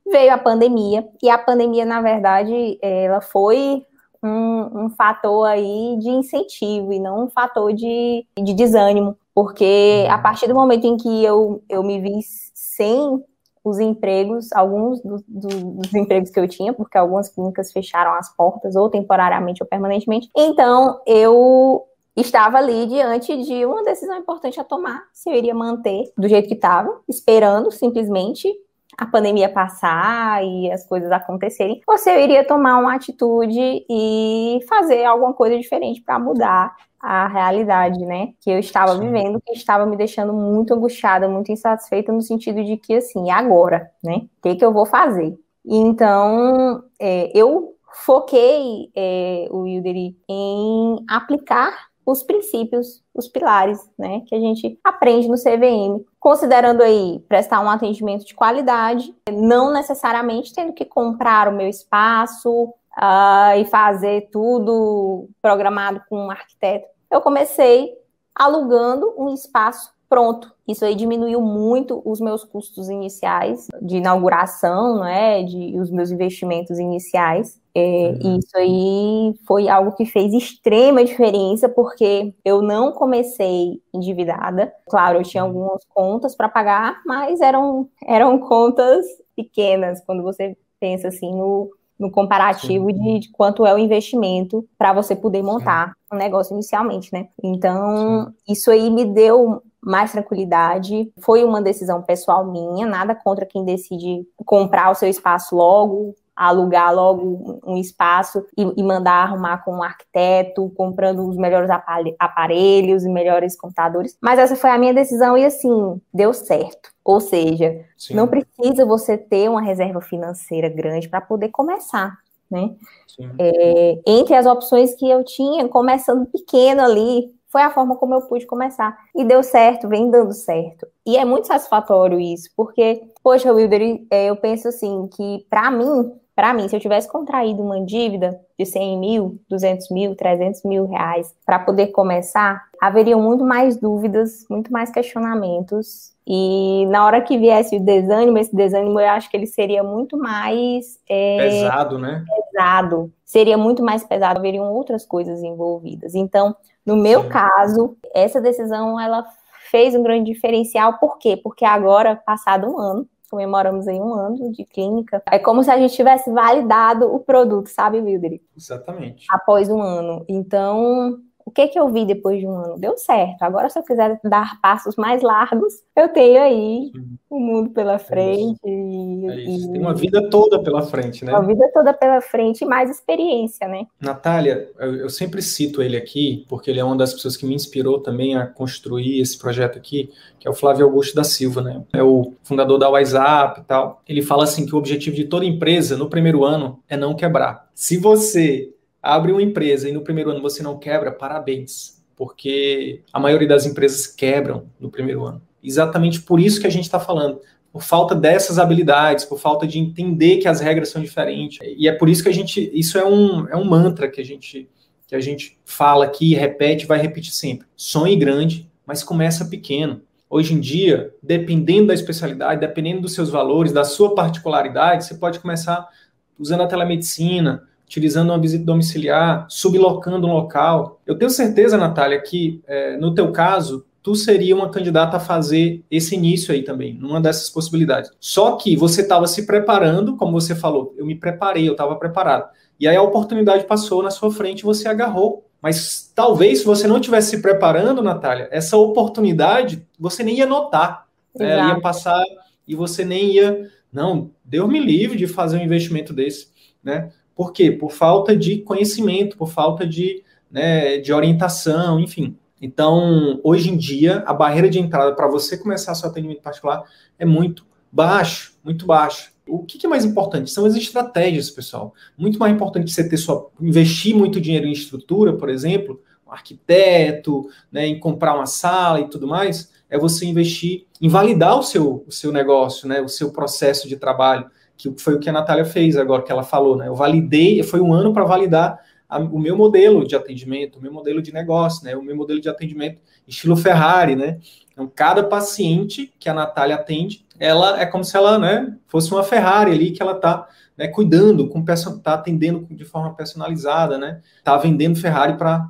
veio a pandemia, e a pandemia, na verdade, ela foi um, um fator aí de incentivo e não um fator de, de desânimo, porque a uhum. partir do momento em que eu, eu me vi sem os empregos, alguns do, do, dos empregos que eu tinha, porque algumas clínicas fecharam as portas, ou temporariamente ou permanentemente. Então, eu estava ali diante de uma decisão importante a tomar, se eu iria manter do jeito que estava, esperando simplesmente a pandemia passar e as coisas acontecerem, eu iria tomar uma atitude e fazer alguma coisa diferente para mudar a realidade, né, que eu estava Sim. vivendo, que estava me deixando muito angustiada, muito insatisfeita, no sentido de que, assim, agora, né, o que, que eu vou fazer? Então, é, eu foquei é, o Udemy em aplicar os princípios, os pilares, né, que a gente aprende no CVM, considerando aí prestar um atendimento de qualidade, não necessariamente tendo que comprar o meu espaço, uh, e fazer tudo programado com um arquiteto, eu comecei alugando um espaço pronto. Isso aí diminuiu muito os meus custos iniciais de inauguração, né, de os meus investimentos iniciais. É, uhum. Isso aí foi algo que fez extrema diferença, porque eu não comecei endividada. Claro, eu tinha uhum. algumas contas para pagar, mas eram, eram contas pequenas, quando você pensa assim no, no comparativo de, de, quanto é o investimento para você poder montar Sim. um negócio inicialmente, né? Então, Sim. isso aí me deu mais tranquilidade. Foi uma decisão pessoal minha, nada contra quem decide comprar o seu espaço logo, alugar logo um espaço e, e, mandar arrumar com um arquiteto, comprando os melhores aparelhos e melhores computadores. Mas essa foi a minha decisão e assim, deu certo. Ou seja, Sim. não precisa você ter uma reserva financeira grande para poder começar. Né? É, entre as opções que eu tinha, começando pequeno ali, foi a forma como eu pude começar. E deu certo, vem dando certo. E é muito satisfatório isso, porque, poxa, Wilder, é, eu penso assim, que para mim, para mim, se eu tivesse contraído uma dívida de 100 mil, 200 mil, 300 mil reais para poder começar, haveriam muito mais dúvidas, muito mais questionamentos. E na hora que viesse o desânimo, esse desânimo eu acho que ele seria muito mais.
É, pesado, né?
Pesado. Seria muito mais pesado, haveriam outras coisas envolvidas. Então, no meu caso, essa decisão ela fez um grande diferencial. Por quê? Porque agora, passado um ano, comemoramos em um ano de clínica, é como se a gente tivesse validado o produto, sabe, Wilderi?
Exatamente.
Após um ano. Então, o que que eu vi depois de um ano? Deu certo. Agora, se eu quiser dar passos mais largos, eu tenho aí o mundo pela frente. É
isso. É isso. E... Tem uma vida toda pela frente, né?
Uma vida toda pela frente e mais experiência, né?
Natália, eu, eu sempre cito ele aqui, porque ele é uma das pessoas que me inspirou também a construir esse projeto aqui, que é o Flávio Augusto da Silva, né? É o fundador da WhatsApp e tal. Ele fala assim que o objetivo de toda empresa no primeiro ano é não quebrar. Se você abre uma empresa e no primeiro ano você não quebra, parabéns, porque a maioria das empresas quebram no primeiro ano. Exatamente por isso que a gente está falando, por falta dessas habilidades, por falta de entender que as regras são diferentes. E é por isso que a gente, isso é um, é um mantra que a gente que a gente fala aqui, repete, vai repetir sempre. Sonhe grande, mas começa pequeno. Hoje em dia, dependendo da especialidade, dependendo dos seus valores, da sua particularidade, você pode começar usando a telemedicina, utilizando uma visita domiciliar, sublocando um local. Eu tenho certeza, Natália, que é, no teu caso, tu seria uma candidata a fazer esse início aí também, numa dessas possibilidades. Só que você estava se preparando, como você falou, eu me preparei, eu estava preparado. E aí a oportunidade passou na sua frente e você agarrou. Mas talvez se você não estivesse se preparando, Natália, essa oportunidade você nem ia notar. É, ia passar e você nem ia. Não, Deus me livre de fazer um investimento desse. Né? Por quê? Por falta de conhecimento, por falta de, né, de orientação, enfim. Então, hoje em dia, a barreira de entrada para você começar seu atendimento particular é muito baixo, muito baixo. O que, é mais importante? São as estratégias, pessoal. Muito mais importante você ter sua, investir muito dinheiro em estrutura, por exemplo, um arquiteto, né, em comprar uma sala e tudo mais, é você investir em validar o seu, o seu negócio, né, o seu processo de trabalho que foi o que a Natália fez agora, que ela falou, né? Eu validei, foi um ano para validar a, o meu modelo de atendimento, o meu modelo de negócio, né? O meu modelo de atendimento estilo Ferrari, né? Então, cada paciente que a Natália atende, ela é como se ela, né, fosse uma Ferrari ali que ela está né, cuidando, está atendendo de forma personalizada, né? Está vendendo Ferrari para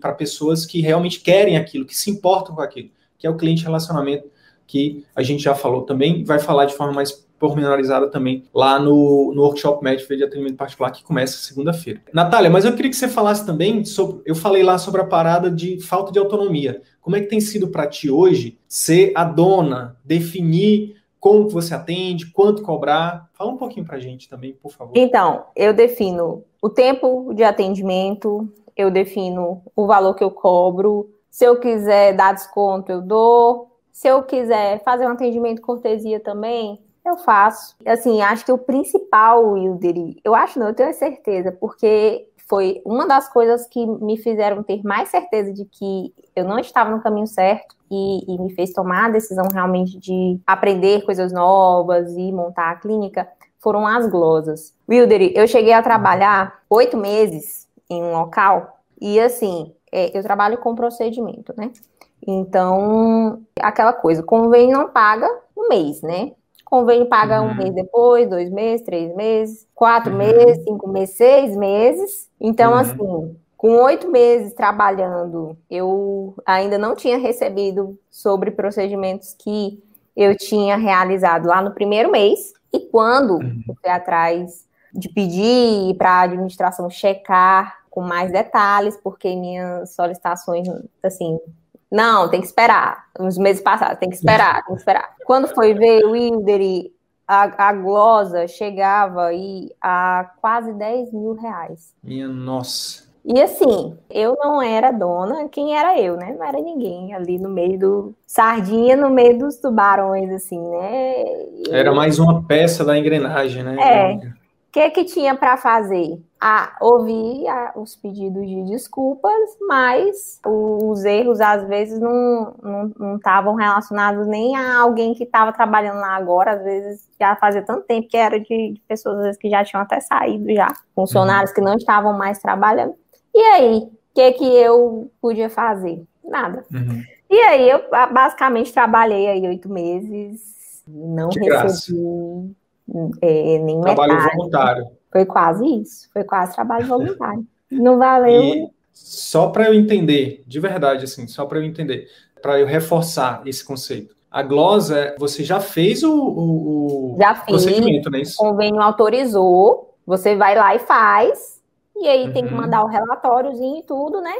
para pessoas que realmente querem aquilo, que se importam com aquilo, que é o cliente relacionamento que a gente já falou também, vai falar de forma mais pormenorizada também lá no, no workshop médico de atendimento particular que começa segunda-feira. Natália, mas eu queria que você falasse também sobre. Eu falei lá sobre a parada de falta de autonomia. Como é que tem sido para ti hoje ser a dona, definir como você atende, quanto cobrar? Fala um pouquinho para a gente também, por favor.
Então, eu defino o tempo de atendimento, eu defino o valor que eu cobro. Se eu quiser dar desconto, eu dou. Se eu quiser fazer um atendimento cortesia também, eu faço. Assim, acho que o principal, Wilderi, eu acho não, eu tenho certeza, porque foi uma das coisas que me fizeram ter mais certeza de que eu não estava no caminho certo e, e me fez tomar a decisão realmente de aprender coisas novas e montar a clínica, foram as glosas. Wilderi, eu cheguei a trabalhar oito meses em um local e, assim, é, eu trabalho com procedimento, né? Então, aquela coisa, convênio não paga no mês, né? Convênio paga uhum. um mês depois, dois meses, três meses, quatro uhum. meses, cinco meses, seis meses. Então, uhum. assim, com oito meses trabalhando, eu ainda não tinha recebido sobre procedimentos que eu tinha realizado lá no primeiro mês. E quando uhum. eu fui atrás de pedir para a administração checar com mais detalhes, porque minhas solicitações, assim, não, tem que esperar. Nos meses passados, tem que esperar, tem que esperar. Quando foi ver o Wilder, a, a glosa chegava aí a quase 10 mil reais.
Minha nossa.
E assim, eu não era dona, quem era eu, né? Não era ninguém ali no meio do. Sardinha no meio dos tubarões, assim, né?
E... Era mais uma peça da engrenagem, né?
É. O que, que tinha para fazer? a ouvir os pedidos de desculpas, mas os erros às vezes não estavam relacionados nem a alguém que estava trabalhando lá agora, às vezes já fazia tanto tempo que era de, de pessoas às vezes, que já tinham até saído já, funcionários uhum. que não estavam mais trabalhando. E aí, o que, que eu podia fazer? Nada. Uhum. E aí eu basicamente trabalhei aí oito meses, não de recebi é, nem
Trabalho
metade.
voluntário.
Foi quase isso. Foi quase trabalho voluntário. Não valeu. E
só para eu entender, de verdade, assim, só para eu entender, para eu reforçar esse conceito. A glosa, você já fez o, o,
já fiz, procedimento, né? O convênio autorizou, você vai lá e faz, e aí uhum. tem que uhum. mandar o relatóriozinho e tudo, né?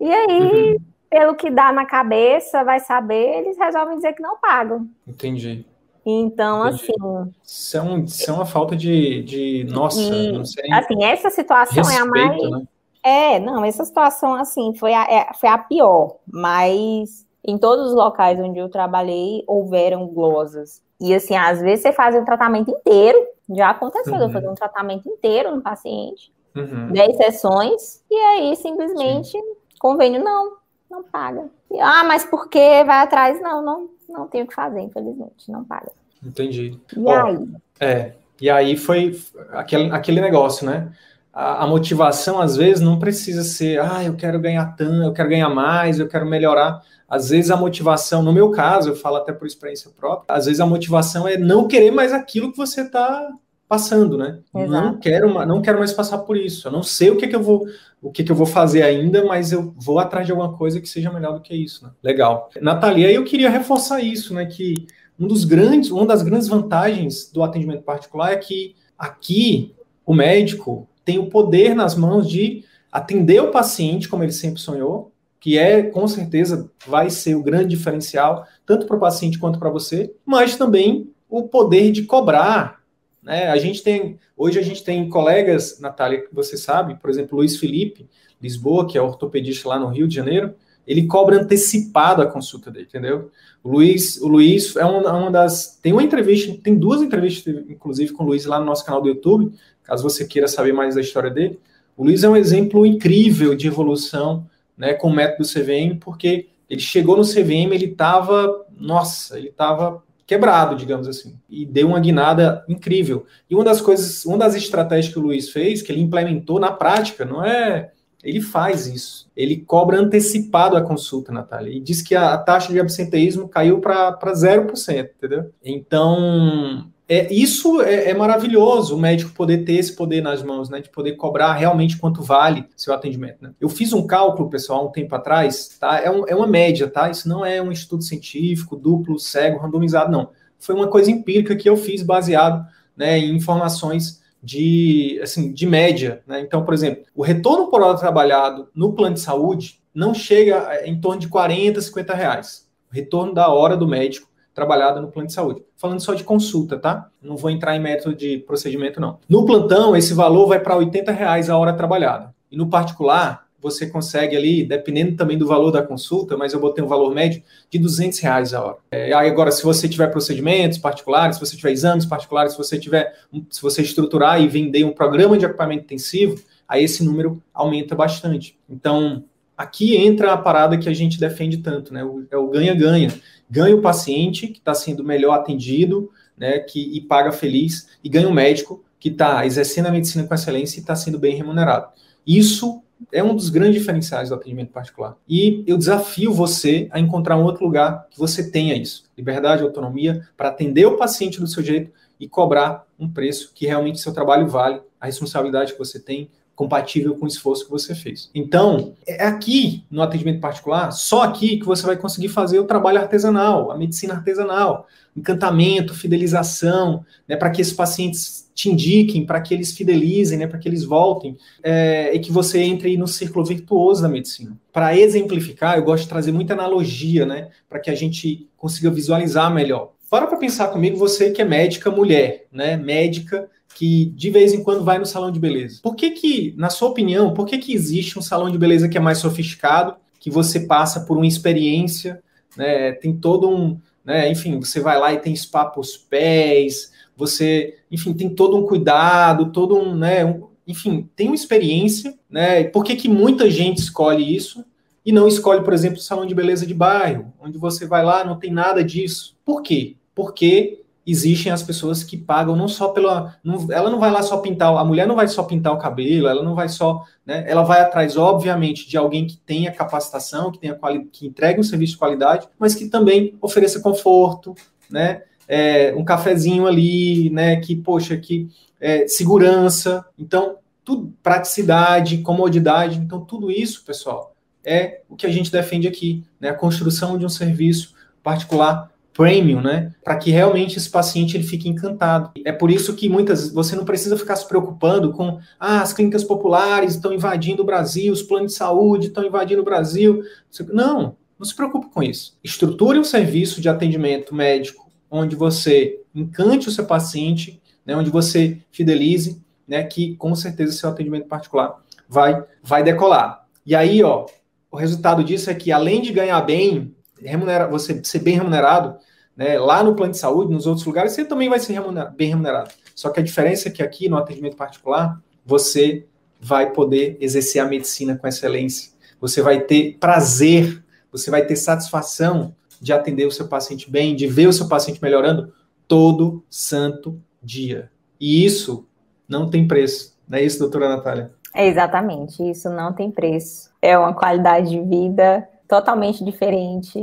E aí, uhum. pelo que dá na cabeça, vai saber, eles resolvem dizer que não pagam.
Entendi.
Então, Entendi. assim.
Isso é, um, isso é uma falta de. de nossa,
e, não sei. Assim, essa situação respeito, é a mais. Né? É, não, essa situação, assim, foi a, é, foi a pior, mas em todos os locais onde eu trabalhei, houveram glosas. E, assim, às vezes você faz um tratamento inteiro, já aconteceu, uhum. eu fazer um tratamento inteiro no paciente, uhum. 10 sessões, e aí simplesmente, Sim. convênio não, não paga. Ah, mas por que vai atrás? Não, não, não tenho o que fazer, infelizmente, não paga.
Entendi.
E aí?
É, e aí foi aquele, aquele negócio, né? A, a, motivação, às vezes, não precisa ser, ah, eu quero ganhar tanto, eu quero ganhar mais, eu quero melhorar. Às vezes a motivação, no meu caso, eu falo até por experiência própria, às vezes a motivação é não querer mais aquilo que você está passando, né? Exato. Não quero, não quero mais passar por isso. Eu não sei o que, que eu vou, o que, que eu vou fazer ainda, mas eu vou atrás de alguma coisa que seja melhor do que isso. Né? Legal. Natalia, eu queria reforçar isso, né? Que um dos grandes, uma das grandes vantagens do atendimento particular é que aqui o médico tem o poder nas mãos de atender o paciente como ele sempre sonhou, que é com certeza vai ser o grande diferencial tanto para o paciente quanto para você, mas também o poder de cobrar né? A gente tem, hoje a gente tem colegas, Natália, que você sabe, por exemplo, Luiz Felipe, Lisboa, que é ortopedista lá no Rio de Janeiro, ele cobra antecipado a consulta dele, entendeu? O Luiz, o Luiz é uma, uma das. Tem uma entrevista, tem duas entrevistas, inclusive, com o Luiz lá no nosso canal do YouTube, caso você queira saber mais da história dele. O Luiz é um exemplo incrível de evolução né, com o método CVM, porque ele chegou no CVM, ele estava, nossa, ele estava quebrado, digamos assim, e deu uma guinada incrível. E uma das coisas, uma das estratégias que o Luiz fez, que ele implementou na prática, não é. Ele faz isso. Ele cobra antecipado a consulta, Natália. E diz que a, taxa de absenteísmo caiu para 0%, entendeu? Então, é, isso é, é, maravilhoso, o médico poder ter esse poder nas mãos, né? De poder cobrar realmente quanto vale seu atendimento. Né? Eu fiz um cálculo, pessoal, há um tempo atrás, tá? É, um, é uma média, tá? Isso não é um estudo científico, duplo, cego, randomizado, não. Foi uma coisa empírica que eu fiz baseado né, em informações de, assim, de média. Né? Então, por exemplo, o retorno por hora trabalhado no plano de saúde não chega em torno de 40, 50 reais. O retorno da hora do médico trabalhada no plano de saúde. Falando só de consulta, tá? Não vou entrar em método de procedimento, não. No plantão, esse valor vai para 80 reais a hora trabalhada. E no particular, você consegue ali, dependendo também do valor da consulta, mas eu botei um valor médio de 200 reais a hora. É, agora, se você tiver procedimentos particulares, se você tiver exames particulares, se você tiver, se você estruturar e vender um programa de equipamento intensivo, aí esse número aumenta bastante. Então, aqui entra a parada que a gente defende tanto, né? É o ganha-ganha ganha o paciente que está sendo melhor atendido, né, que, e paga feliz, e ganha o médico que está exercendo a medicina com excelência e está sendo bem remunerado. Isso é um dos grandes diferenciais do atendimento particular. E eu desafio você a encontrar um outro lugar que você tenha isso. Liberdade, autonomia, para atender o paciente do seu jeito e cobrar um preço que realmente seu trabalho vale, a responsabilidade que você tem, compatível com o esforço que você fez. Então, é aqui no atendimento particular, só aqui que você vai conseguir fazer o trabalho artesanal, a medicina artesanal, encantamento, fidelização, né, para que esses pacientes te indiquem, para que eles fidelizem, né, para que eles voltem, é, e que você entre no círculo virtuoso da medicina. Para exemplificar, eu gosto de trazer muita analogia, né, para que a gente consiga visualizar melhor. Para para pensar comigo, você que é médica mulher, né, médica que de vez em quando vai no salão de beleza. Por que que, na sua opinião, por que que existe um salão de beleza que é mais sofisticado, que você passa por uma experiência, né, tem todo um, né, enfim, você vai lá e tem spa para os pés, você, enfim, tem todo um cuidado, todo um, né, um, enfim, tem uma experiência, né, por que que muita gente escolhe isso e não escolhe, por exemplo, o salão de beleza de bairro, onde você vai lá, não tem nada disso. Por quê? Porque existem as pessoas que pagam não só pela. Não, ela não vai lá só pintar, a mulher não vai só pintar o cabelo, ela não vai só. Né, ela vai atrás, obviamente, de alguém que tenha capacitação, que tenha quali, que entregue um serviço de qualidade, mas que também ofereça conforto, né? É, um cafezinho ali, né? Que, poxa, que é, segurança. Então, tudo, praticidade, comodidade. Então, tudo isso, pessoal, é o que a gente defende aqui, né? A construção de um serviço particular premium, né? Para que realmente esse paciente ele fique encantado. É por isso que muitas você não precisa ficar se preocupando com ah, as clínicas populares estão invadindo o Brasil, os planos de saúde estão invadindo o Brasil. Não, não se preocupe com isso. Estruture um serviço de atendimento médico onde você encante o seu paciente, né, onde você fidelize, né, que com certeza seu atendimento particular vai vai decolar. E aí, ó, o resultado disso é que além de ganhar bem, você ser bem remunerado, né, lá no plano de saúde, nos outros lugares, você também vai ser remunerado, bem remunerado. Só que a diferença é que aqui no atendimento particular, você vai poder exercer a medicina com excelência. Você vai ter prazer, você vai ter satisfação de atender o seu paciente bem, de ver o seu paciente melhorando todo santo dia. E isso não tem preço. Não é isso, doutora Natália?
É exatamente, isso não tem preço. É uma qualidade de vida totalmente diferente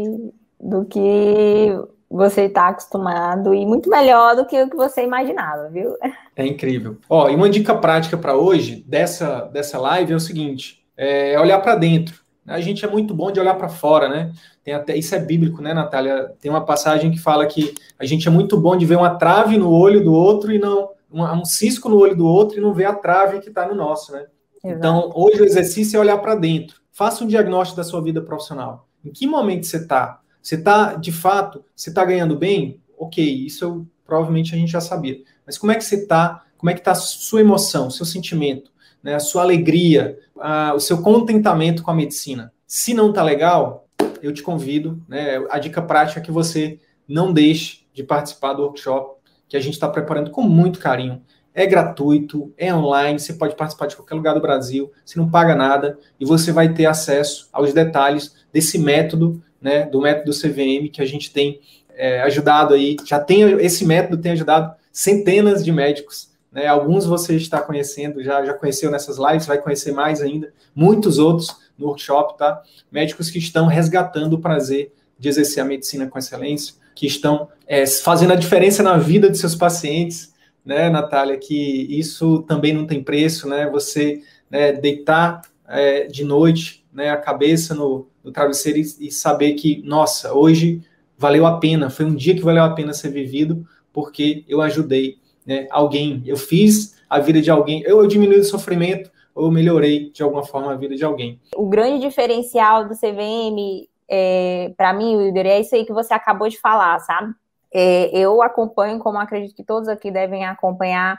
do que você está acostumado e muito melhor do que o que você imaginava, viu?
É incrível. Ó, e uma dica prática para hoje dessa, dessa live é o seguinte: é olhar para dentro. A gente é muito bom de olhar para fora, né? Tem até isso é bíblico, né, Natália? Tem uma passagem que fala que a gente é muito bom de ver uma trave no olho do outro e não um, um cisco no olho do outro e não ver a trave que está no nosso, né? Exato. Então, hoje o exercício é olhar para dentro. Faça um diagnóstico da sua vida profissional. Em que momento você está? Você está, de fato, você está ganhando bem? Ok, isso eu, provavelmente a gente já sabia. Mas como é que você está? Como é que está a sua emoção, seu sentimento, né, a sua alegria, a, o seu contentamento com a medicina? Se não está legal, eu te convido, né, a dica prática é que você não deixe de participar do workshop que a gente está preparando com muito carinho é gratuito, é online, você pode participar de qualquer lugar do Brasil, você não paga nada e você vai ter acesso aos detalhes desse método, né, do método CVM que a gente tem é, ajudado aí, já tem esse método tem ajudado centenas de médicos, né, alguns você está conhecendo, já, já conheceu nessas lives, vai conhecer mais ainda, muitos outros no workshop, tá? Médicos que estão resgatando o prazer de exercer a medicina com excelência, que estão é, fazendo a diferença na vida de seus pacientes, né, Natália, que isso também não tem preço, né? Você né, deitar é, de noite né, a cabeça no, no travesseiro e, e, saber que, nossa, hoje valeu a pena, foi um dia que valeu a pena ser vivido, porque eu ajudei né, alguém, eu fiz a vida de alguém, eu, eu diminui o sofrimento, ou melhorei de alguma forma a vida de alguém.
O grande diferencial do CVM, é, para mim, Wilder, é isso aí que você acabou de falar, sabe? É, eu acompanho, como acredito que todos aqui devem acompanhar,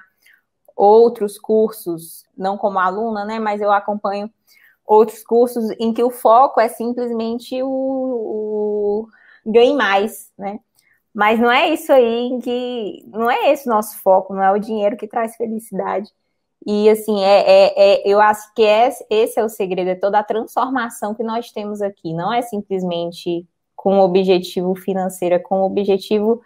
outros cursos, não como aluna, né, mas eu acompanho outros cursos em que o foco é simplesmente o, o ganhe mais, né? Mas não é isso aí que não é esse o nosso foco, não é o dinheiro que traz felicidade. E assim, é, é, é eu acho que é, esse é o segredo, é toda a transformação que nós temos aqui. Não é simplesmente com o objetivo financeiro, é com o objetivo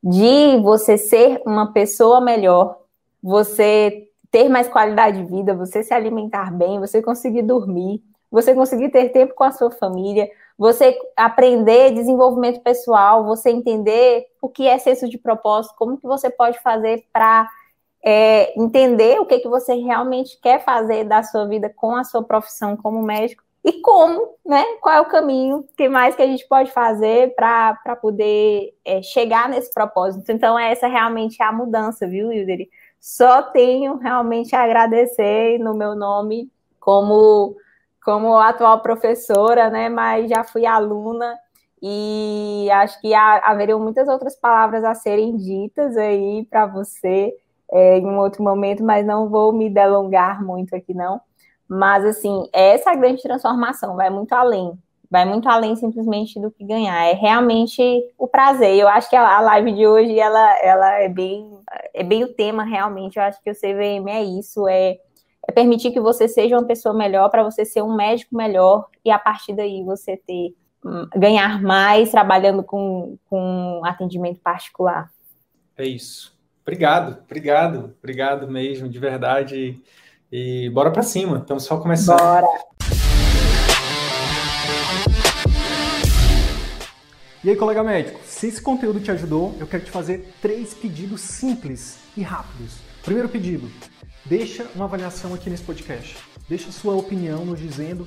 de você ser uma pessoa melhor, você ter mais qualidade de vida, você se alimentar bem, você conseguir dormir, você conseguir ter tempo com a sua família, você aprender desenvolvimento pessoal, você entender o que é senso de propósito, como que você pode fazer para é entender o que, que você realmente quer fazer da sua vida com a sua profissão como médico e como, né? Qual é o caminho, o que mais que a gente pode fazer para poder é, chegar nesse propósito. Então, essa realmente é a mudança, viu, Hildery? Só tenho realmente a agradecer no meu nome como, como atual professora, né? Mas já fui aluna e acho que haveriam muitas outras palavras a serem ditas aí para você é, em um outro momento, mas não vou me delongar muito aqui, não. Mas, assim, essa grande transformação vai muito além. Vai muito além simplesmente do que ganhar. É realmente o prazer. Eu acho que a live de hoje, ela, ela é bem é bem o tema, realmente. Eu acho que o CVM é isso, é, é permitir que você seja uma pessoa melhor para você ser um médico melhor e a partir daí você ter hum, ganhar mais trabalhando com, com atendimento particular.
É isso. Obrigado, obrigado, obrigado mesmo, de verdade. E bora para cima, estamos só começando.
Bora.
E aí, colega médico, se esse conteúdo te ajudou, eu quero te fazer três pedidos simples e rápidos. Primeiro pedido, deixa uma avaliação aqui nesse podcast. Deixa sua opinião nos dizendo